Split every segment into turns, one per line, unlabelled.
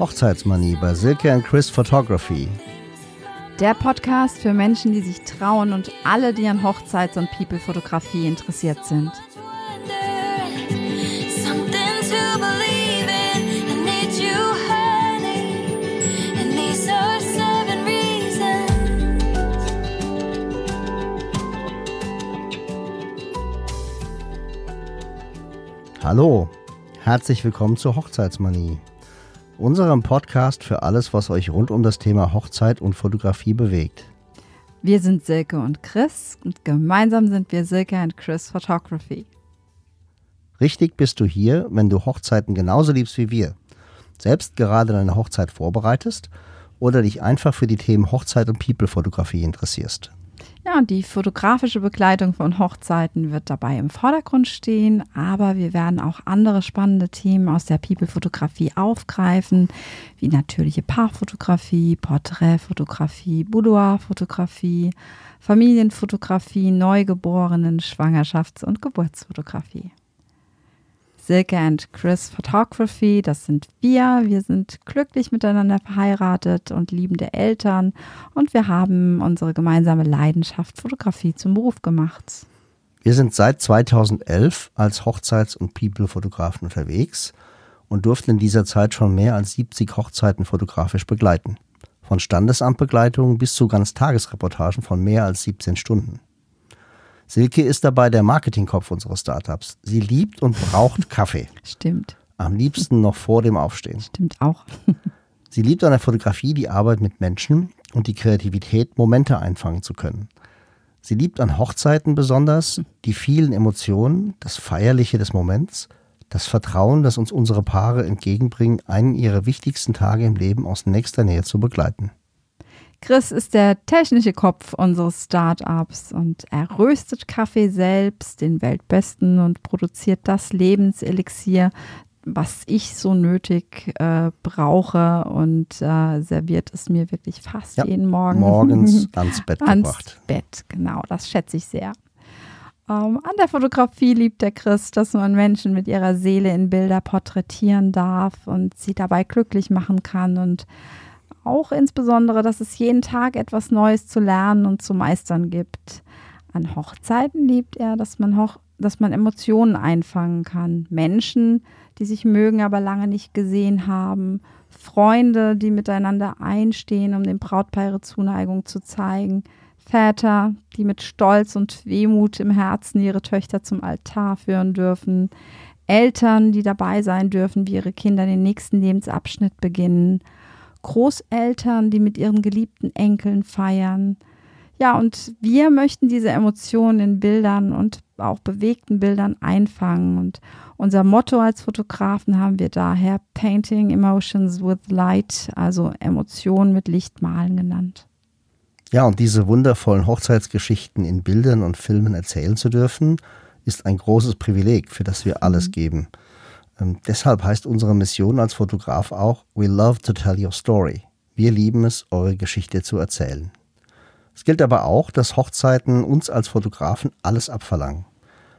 Hochzeitsmanie bei Silke and Chris Photography.
Der Podcast für Menschen, die sich trauen und alle, die an Hochzeits- und People-Fotografie interessiert sind.
Hallo, herzlich willkommen zur Hochzeitsmanie, unserem Podcast für alles, was euch rund um das Thema Hochzeit und Fotografie bewegt.
Wir sind Silke und Chris und gemeinsam sind wir Silke and Chris Photography.
Richtig bist du hier, wenn du Hochzeiten genauso liebst wie wir, selbst gerade deine Hochzeit vorbereitest oder dich einfach für die Themen Hochzeit und People-Fotografie interessierst.
Ja, die fotografische Begleitung von Hochzeiten wird dabei im Vordergrund stehen, aber wir werden auch andere spannende Themen aus der People-Fotografie aufgreifen, wie natürliche Paarfotografie, Porträtfotografie, Boudoir-Fotografie, Familienfotografie, Neugeborenen, Schwangerschafts- und Geburtsfotografie. Silke and Chris Photography, das sind wir. Wir sind glücklich miteinander verheiratet und liebende Eltern und wir haben unsere gemeinsame Leidenschaft Fotografie zum Beruf gemacht.
Wir sind seit 2011 als Hochzeits- und People-Fotografen unterwegs und durften in dieser Zeit schon mehr als 70 Hochzeiten fotografisch begleiten. Von Standesamtbegleitungen bis zu Ganztagesreportagen von mehr als 17 Stunden. Silke ist dabei der Marketingkopf unseres Startups. Sie liebt und braucht Kaffee.
Stimmt.
Am liebsten noch vor dem Aufstehen.
Stimmt auch.
Sie liebt an der Fotografie die Arbeit mit Menschen und die Kreativität, Momente einfangen zu können. Sie liebt an Hochzeiten besonders die vielen Emotionen, das Feierliche des Moments, das Vertrauen, das uns unsere Paare entgegenbringen, einen ihrer wichtigsten Tage im Leben aus nächster Nähe zu begleiten.
Chris ist der technische Kopf unseres Startups und er röstet Kaffee selbst, den weltbesten, und produziert das Lebenselixier, was ich so nötig äh, brauche und äh, serviert es mir wirklich fast ja, jeden Morgen.
Morgens ans Bett
ans
gebracht.
Bett, genau, das schätze ich sehr. Ähm, an der Fotografie liebt der Chris, dass man Menschen mit ihrer Seele in Bilder porträtieren darf und sie dabei glücklich machen kann und auch insbesondere, dass es jeden Tag etwas Neues zu lernen und zu meistern gibt. An Hochzeiten liebt er, dass man, Hoch dass man Emotionen einfangen kann. Menschen, die sich mögen, aber lange nicht gesehen haben. Freunde, die miteinander einstehen, um dem Brautpaar ihre Zuneigung zu zeigen. Väter, die mit Stolz und Wehmut im Herzen ihre Töchter zum Altar führen dürfen. Eltern, die dabei sein dürfen, wie ihre Kinder den nächsten Lebensabschnitt beginnen. Großeltern, die mit ihren geliebten Enkeln feiern. Ja, und wir möchten diese Emotionen in Bildern und auch bewegten Bildern einfangen. Und unser Motto als Fotografen haben wir daher Painting Emotions with Light, also Emotionen mit Licht malen genannt.
Ja, und diese wundervollen Hochzeitsgeschichten in Bildern und Filmen erzählen zu dürfen, ist ein großes Privileg, für das wir alles mhm. geben. Ähm, deshalb heißt unsere Mission als Fotograf auch We love to tell your story. Wir lieben es, eure Geschichte zu erzählen. Es gilt aber auch, dass Hochzeiten uns als Fotografen alles abverlangen.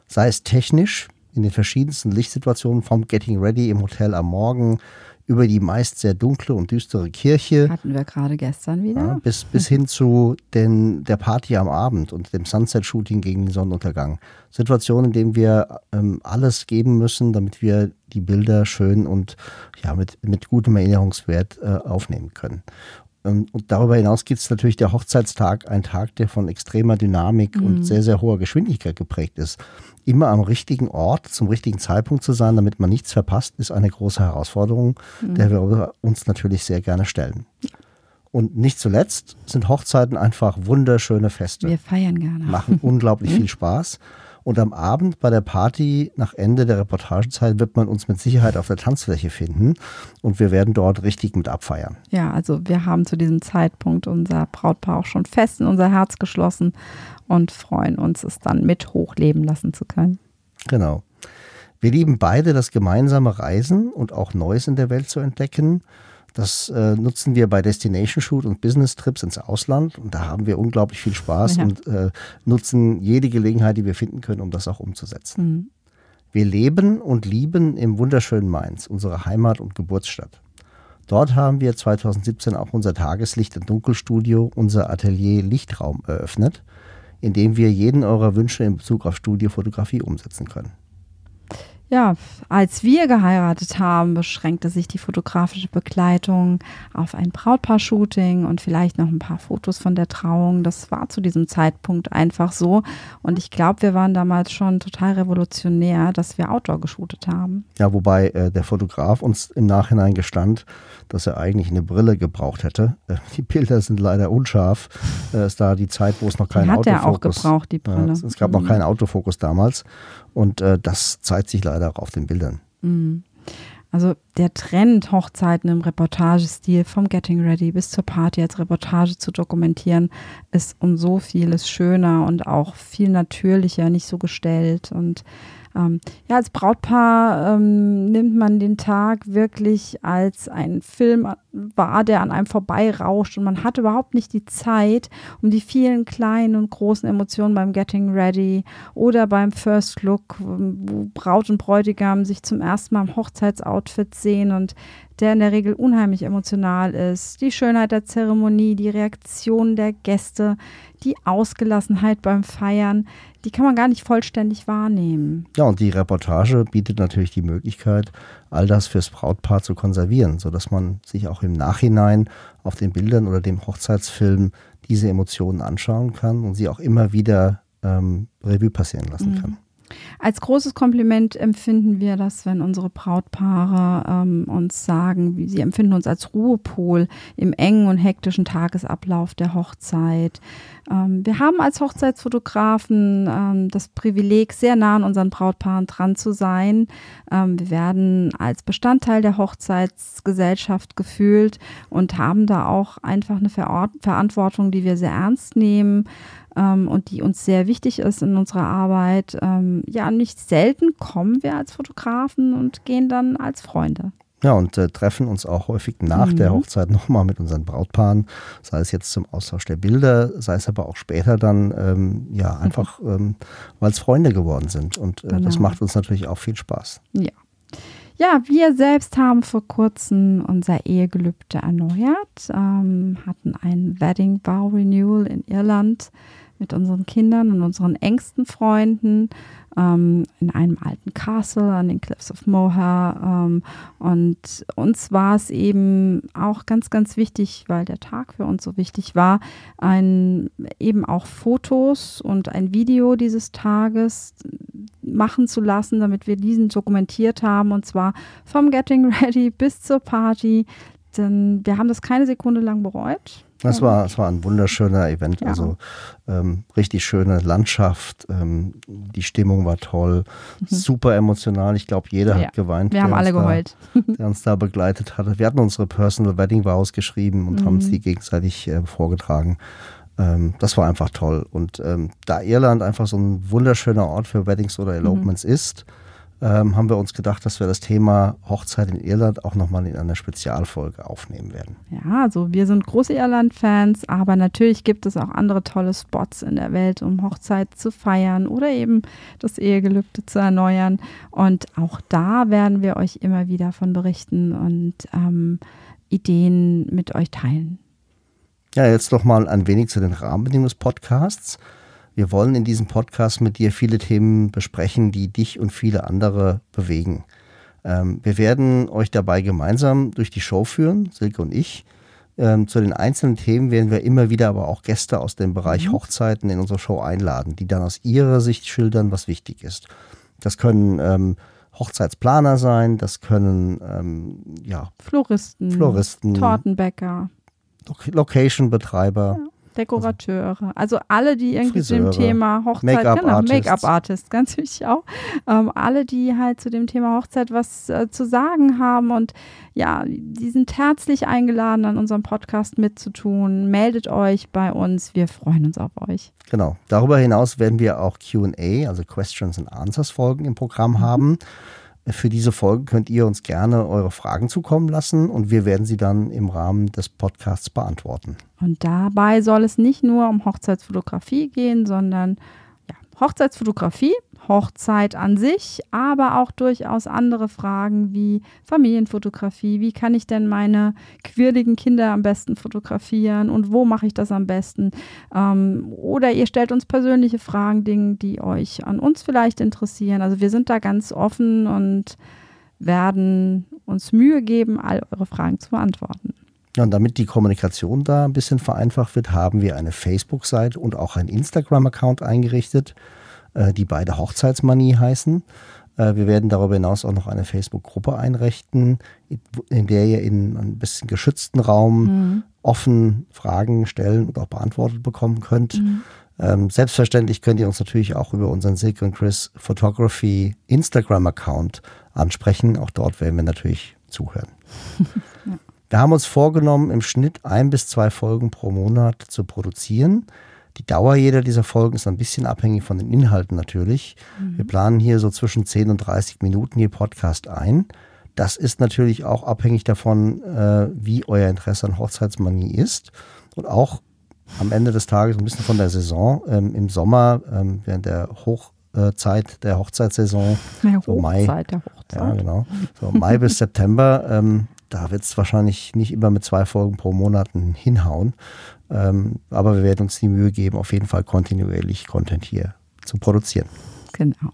Sei es technisch, in den verschiedensten Lichtsituationen vom Getting Ready im Hotel am Morgen über die meist sehr dunkle und düstere Kirche.
Hatten wir gerade gestern wieder. Ja,
bis, bis hin zu den, der Party am Abend und dem Sunset-Shooting gegen den Sonnenuntergang. Situationen, in denen wir ähm, alles geben müssen, damit wir die Bilder schön und ja, mit, mit gutem Erinnerungswert äh, aufnehmen können. Ähm, und darüber hinaus gibt es natürlich der Hochzeitstag, ein Tag, der von extremer Dynamik mhm. und sehr, sehr hoher Geschwindigkeit geprägt ist. Immer am richtigen Ort, zum richtigen Zeitpunkt zu sein, damit man nichts verpasst, ist eine große Herausforderung, mhm. der wir uns natürlich sehr gerne stellen. Und nicht zuletzt sind Hochzeiten einfach wunderschöne Feste.
Wir feiern gerne.
Machen unglaublich viel Spaß. Und am Abend bei der Party nach Ende der Reportagezeit wird man uns mit Sicherheit auf der Tanzfläche finden und wir werden dort richtig mit abfeiern.
Ja, also wir haben zu diesem Zeitpunkt unser Brautpaar auch schon fest in unser Herz geschlossen und freuen uns, es dann mit hochleben lassen zu können.
Genau. Wir lieben beide das gemeinsame Reisen und auch Neues in der Welt zu entdecken. Das äh, nutzen wir bei Destination Shoot und Business Trips ins Ausland und da haben wir unglaublich viel Spaß ja. und äh, nutzen jede Gelegenheit, die wir finden können, um das auch umzusetzen. Mhm. Wir leben und lieben im wunderschönen Mainz, unsere Heimat und Geburtsstadt. Dort haben wir 2017 auch unser Tageslicht- und Dunkelstudio, unser Atelier Lichtraum eröffnet, in dem wir jeden eurer Wünsche in Bezug auf Studiofotografie umsetzen können.
Ja, als wir geheiratet haben, beschränkte sich die fotografische Begleitung auf ein Brautpaar-Shooting und vielleicht noch ein paar Fotos von der Trauung. Das war zu diesem Zeitpunkt einfach so. Und ich glaube, wir waren damals schon total revolutionär, dass wir Outdoor geshootet haben.
Ja, wobei äh, der Fotograf uns im Nachhinein gestand, dass er eigentlich eine Brille gebraucht hätte. Äh, die Bilder sind leider unscharf. Äh, es da die Zeit, wo es noch keinen Autofokus.
Hat er auch gebraucht, die Brille.
Es gab mhm. noch keinen Autofokus damals. Und äh, das zeigt sich leider auch auf den Bildern.
Mhm. Also der Trend, Hochzeiten im Reportagestil vom Getting Ready bis zur Party als Reportage zu dokumentieren, ist um so vieles schöner und auch viel natürlicher, nicht so gestellt. Und ähm, ja, als Brautpaar ähm, nimmt man den Tag wirklich als einen Film wahr, der an einem vorbeirauscht. Und man hat überhaupt nicht die Zeit, um die vielen kleinen und großen Emotionen beim Getting Ready oder beim First Look, wo Braut und Bräutigam sich zum ersten Mal im Hochzeitsoutfit sehen und der in der Regel unheimlich emotional ist. Die Schönheit der Zeremonie, die Reaktion der Gäste, die Ausgelassenheit beim Feiern, die kann man gar nicht vollständig wahrnehmen.
Ja, und die Reportage bietet natürlich die Möglichkeit, all das fürs Brautpaar zu konservieren, sodass man sich auch im Nachhinein auf den Bildern oder dem Hochzeitsfilm diese Emotionen anschauen kann und sie auch immer wieder ähm, Revue passieren lassen mhm. kann.
Als großes Kompliment empfinden wir das, wenn unsere Brautpaare ähm, uns sagen, wie, sie empfinden uns als Ruhepol im engen und hektischen Tagesablauf der Hochzeit. Ähm, wir haben als Hochzeitsfotografen ähm, das Privileg, sehr nah an unseren Brautpaaren dran zu sein. Ähm, wir werden als Bestandteil der Hochzeitsgesellschaft gefühlt und haben da auch einfach eine Ver Verantwortung, die wir sehr ernst nehmen und die uns sehr wichtig ist in unserer Arbeit. Ja, nicht selten kommen wir als Fotografen und gehen dann als Freunde.
Ja, und äh, treffen uns auch häufig nach mhm. der Hochzeit nochmal mit unseren Brautpaaren, sei es jetzt zum Austausch der Bilder, sei es aber auch später dann, ähm, ja, mhm. einfach, mhm. ähm, weil es Freunde geworden sind. Und äh, genau. das macht uns natürlich auch viel Spaß.
Ja. Ja, wir selbst haben vor kurzem unser Ehegelübde erneuert, ähm, hatten ein Wedding Vow Renewal in Irland mit unseren Kindern und unseren engsten Freunden ähm, in einem alten Castle an den Cliffs of Moher. Ähm, und uns war es eben auch ganz, ganz wichtig, weil der Tag für uns so wichtig war, ein, eben auch Fotos und ein Video dieses Tages machen zu lassen, damit wir diesen dokumentiert haben und zwar vom Getting Ready bis zur Party. Denn wir haben das keine Sekunde lang bereut.
Das war, das war ein wunderschöner Event, ja. also ähm, richtig schöne Landschaft, ähm, die Stimmung war toll, mhm. super emotional. Ich glaube, jeder ja. hat geweint.
Wir haben alle geheult.
Da, der uns da begleitet hatte. Wir hatten unsere Personal Wedding Vows geschrieben und mhm. haben sie gegenseitig äh, vorgetragen. Ähm, das war einfach toll. Und ähm, da Irland einfach so ein wunderschöner Ort für Weddings oder mhm. Elopements mhm. ist, ähm, haben wir uns gedacht, dass wir das Thema Hochzeit in Irland auch nochmal in einer Spezialfolge aufnehmen werden.
Ja, also wir sind große Irland-Fans, aber natürlich gibt es auch andere tolle Spots in der Welt, um Hochzeit zu feiern oder eben das Ehegelübde zu erneuern. Und auch da werden wir euch immer wieder von berichten und ähm, Ideen mit euch teilen.
Ja, jetzt noch mal ein wenig zu den Rahmenbedingungen des Podcasts. Wir wollen in diesem Podcast mit dir viele Themen besprechen, die dich und viele andere bewegen. Ähm, wir werden euch dabei gemeinsam durch die Show führen, Silke und ich. Ähm, zu den einzelnen Themen werden wir immer wieder aber auch Gäste aus dem Bereich mhm. Hochzeiten in unsere Show einladen, die dann aus ihrer Sicht schildern, was wichtig ist. Das können ähm, Hochzeitsplaner sein, das können ähm, ja,
Floristen,
Floristen,
Tortenbäcker,
Location-Betreiber. Ja.
Dekorateure, also alle, die irgendwie Friseure, zu dem Thema Hochzeit, Make genau, Make-up-Artist, ganz wichtig auch, ähm, alle, die halt zu dem Thema Hochzeit was äh, zu sagen haben und ja, die sind herzlich eingeladen, an unserem Podcast mitzutun. Meldet euch bei uns, wir freuen uns auf euch.
Genau, darüber hinaus werden wir auch Q&A, also Questions and Answers Folgen im Programm mhm. haben. Für diese Folge könnt ihr uns gerne eure Fragen zukommen lassen und wir werden sie dann im Rahmen des Podcasts beantworten.
Und dabei soll es nicht nur um Hochzeitsfotografie gehen, sondern Hochzeitsfotografie, Hochzeit an sich, aber auch durchaus andere Fragen wie Familienfotografie. Wie kann ich denn meine quirligen Kinder am besten fotografieren und wo mache ich das am besten? Ähm, oder ihr stellt uns persönliche Fragen, Dinge, die euch an uns vielleicht interessieren. Also wir sind da ganz offen und werden uns Mühe geben, all eure Fragen zu beantworten.
Ja, und damit die Kommunikation da ein bisschen vereinfacht wird, haben wir eine Facebook-Seite und auch einen Instagram-Account eingerichtet, äh, die beide Hochzeitsmanie heißen. Äh, wir werden darüber hinaus auch noch eine Facebook-Gruppe einrichten, in der ihr in einem bisschen geschützten Raum mhm. offen Fragen stellen und auch beantwortet bekommen könnt. Mhm. Ähm, selbstverständlich könnt ihr uns natürlich auch über unseren Silke und Chris Photography Instagram-Account ansprechen. Auch dort werden wir natürlich zuhören. ja. Wir haben uns vorgenommen, im Schnitt ein bis zwei Folgen pro Monat zu produzieren. Die Dauer jeder dieser Folgen ist ein bisschen abhängig von den Inhalten natürlich. Mhm. Wir planen hier so zwischen 10 und 30 Minuten je Podcast ein. Das ist natürlich auch abhängig davon, äh, wie euer Interesse an Hochzeitsmanie ist und auch am Ende des Tages ein bisschen von der Saison. Ähm, Im Sommer, ähm, während der Hochzeit der Hochzeitssaison,
ja, so Mai, der Hochzeit.
Ja, genau. So Mai bis September, ähm, da wird es wahrscheinlich nicht immer mit zwei Folgen pro Monat hinhauen. Ähm, aber wir werden uns die Mühe geben, auf jeden Fall kontinuierlich Content hier zu produzieren.
Genau.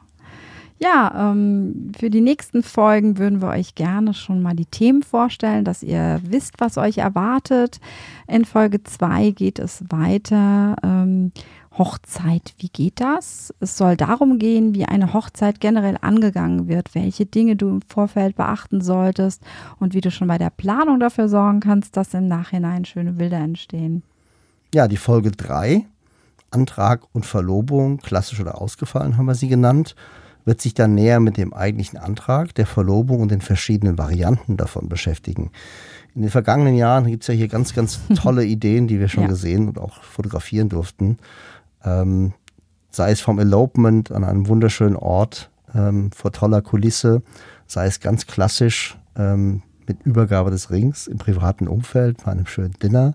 Ja, ähm, für die nächsten Folgen würden wir euch gerne schon mal die Themen vorstellen, dass ihr wisst, was euch erwartet. In Folge 2 geht es weiter. Ähm, Hochzeit, wie geht das? Es soll darum gehen, wie eine Hochzeit generell angegangen wird, welche Dinge du im Vorfeld beachten solltest und wie du schon bei der Planung dafür sorgen kannst, dass im Nachhinein schöne Bilder entstehen.
Ja, die Folge 3, Antrag und Verlobung, klassisch oder ausgefallen haben wir sie genannt, wird sich dann näher mit dem eigentlichen Antrag, der Verlobung und den verschiedenen Varianten davon beschäftigen. In den vergangenen Jahren gibt es ja hier ganz, ganz tolle Ideen, die wir schon ja. gesehen und auch fotografieren durften. Ähm, sei es vom Elopement an einem wunderschönen Ort ähm, vor toller Kulisse, sei es ganz klassisch ähm, mit Übergabe des Rings im privaten Umfeld bei einem schönen Dinner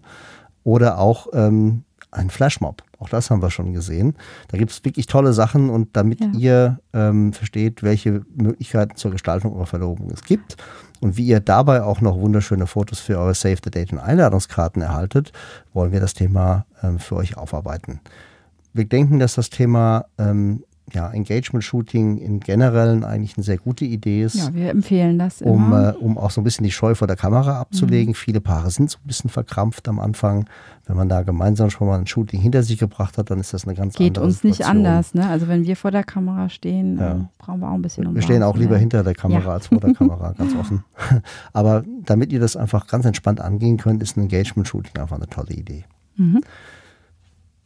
oder auch ähm, ein Flashmob. Auch das haben wir schon gesehen. Da gibt es wirklich tolle Sachen und damit ja. ihr ähm, versteht, welche Möglichkeiten zur Gestaltung eurer Verlobung es gibt und wie ihr dabei auch noch wunderschöne Fotos für eure Save the Date und Einladungskarten erhaltet, wollen wir das Thema ähm, für euch aufarbeiten wir denken, dass das Thema ähm, ja, Engagement-Shooting in generellen eigentlich eine sehr gute Idee ist.
Ja, wir empfehlen das
Um, äh, um auch so ein bisschen die Scheu vor der Kamera abzulegen. Mhm. Viele Paare sind so ein bisschen verkrampft am Anfang. Wenn man da gemeinsam schon mal ein Shooting hinter sich gebracht hat, dann ist das eine ganz
Geht
andere
uns nicht anders. Ne? Also wenn wir vor der Kamera stehen, ja. brauchen wir auch ein bisschen
um Wir stehen auch lieber hinter der Kamera ja. als vor der Kamera, ganz offen. Aber damit ihr das einfach ganz entspannt angehen könnt, ist ein Engagement-Shooting einfach eine tolle Idee. Mhm.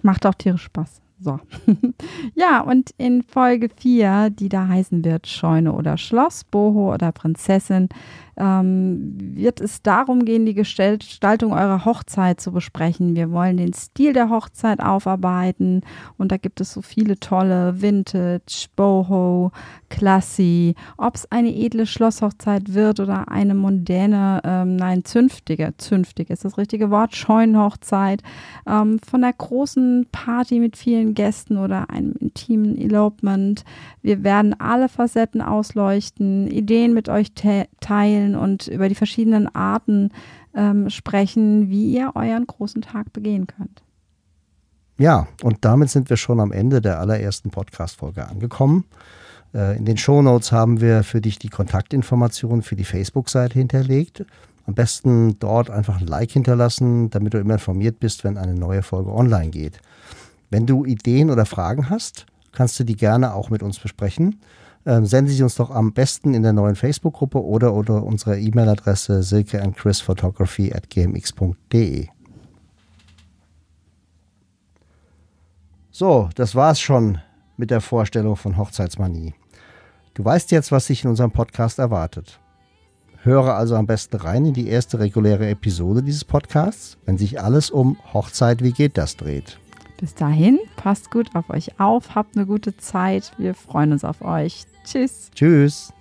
Macht auch tierisch Spaß. So. ja, und in Folge 4, die da heißen wird Scheune oder Schloss, Boho oder Prinzessin, ähm, wird es darum gehen, die Gestaltung eurer Hochzeit zu besprechen. Wir wollen den Stil der Hochzeit aufarbeiten und da gibt es so viele tolle Vintage, Boho, Classy, ob es eine edle Schlosshochzeit wird oder eine moderne, ähm, nein, zünftige, zünftig ist das richtige Wort, Scheunenhochzeit, ähm, von der großen Party mit vielen Gästen oder einem intimen Elopement. Wir werden alle Facetten ausleuchten, Ideen mit euch teilen erzählen und über die verschiedenen Arten ähm, sprechen, wie ihr euren großen Tag begehen könnt.
Ja, und damit sind wir schon am Ende der allerersten Podcast-Folge angekommen. Äh, in den Shownotes haben wir für dich die Kontaktinformationen für die Facebook-Seite hinterlegt. Am besten dort einfach ein Like hinterlassen, damit du immer informiert bist, wenn eine neue Folge online geht. Wenn du Ideen oder Fragen hast, kannst du die gerne auch mit uns besprechen ähm, senden Sie uns doch am besten in der neuen Facebook-Gruppe oder unter unserer E-Mail-Adresse silkeandchrisphotography at gmx.de. So, das war's schon mit der Vorstellung von Hochzeitsmanie. Du weißt jetzt, was sich in unserem Podcast erwartet. Höre also am besten rein in die erste reguläre Episode dieses Podcasts, wenn sich alles um Hochzeit, wie geht das dreht.
Bis dahin, passt gut auf euch auf, habt eine gute Zeit. Wir freuen uns auf euch. Tschüss.
Tschüss.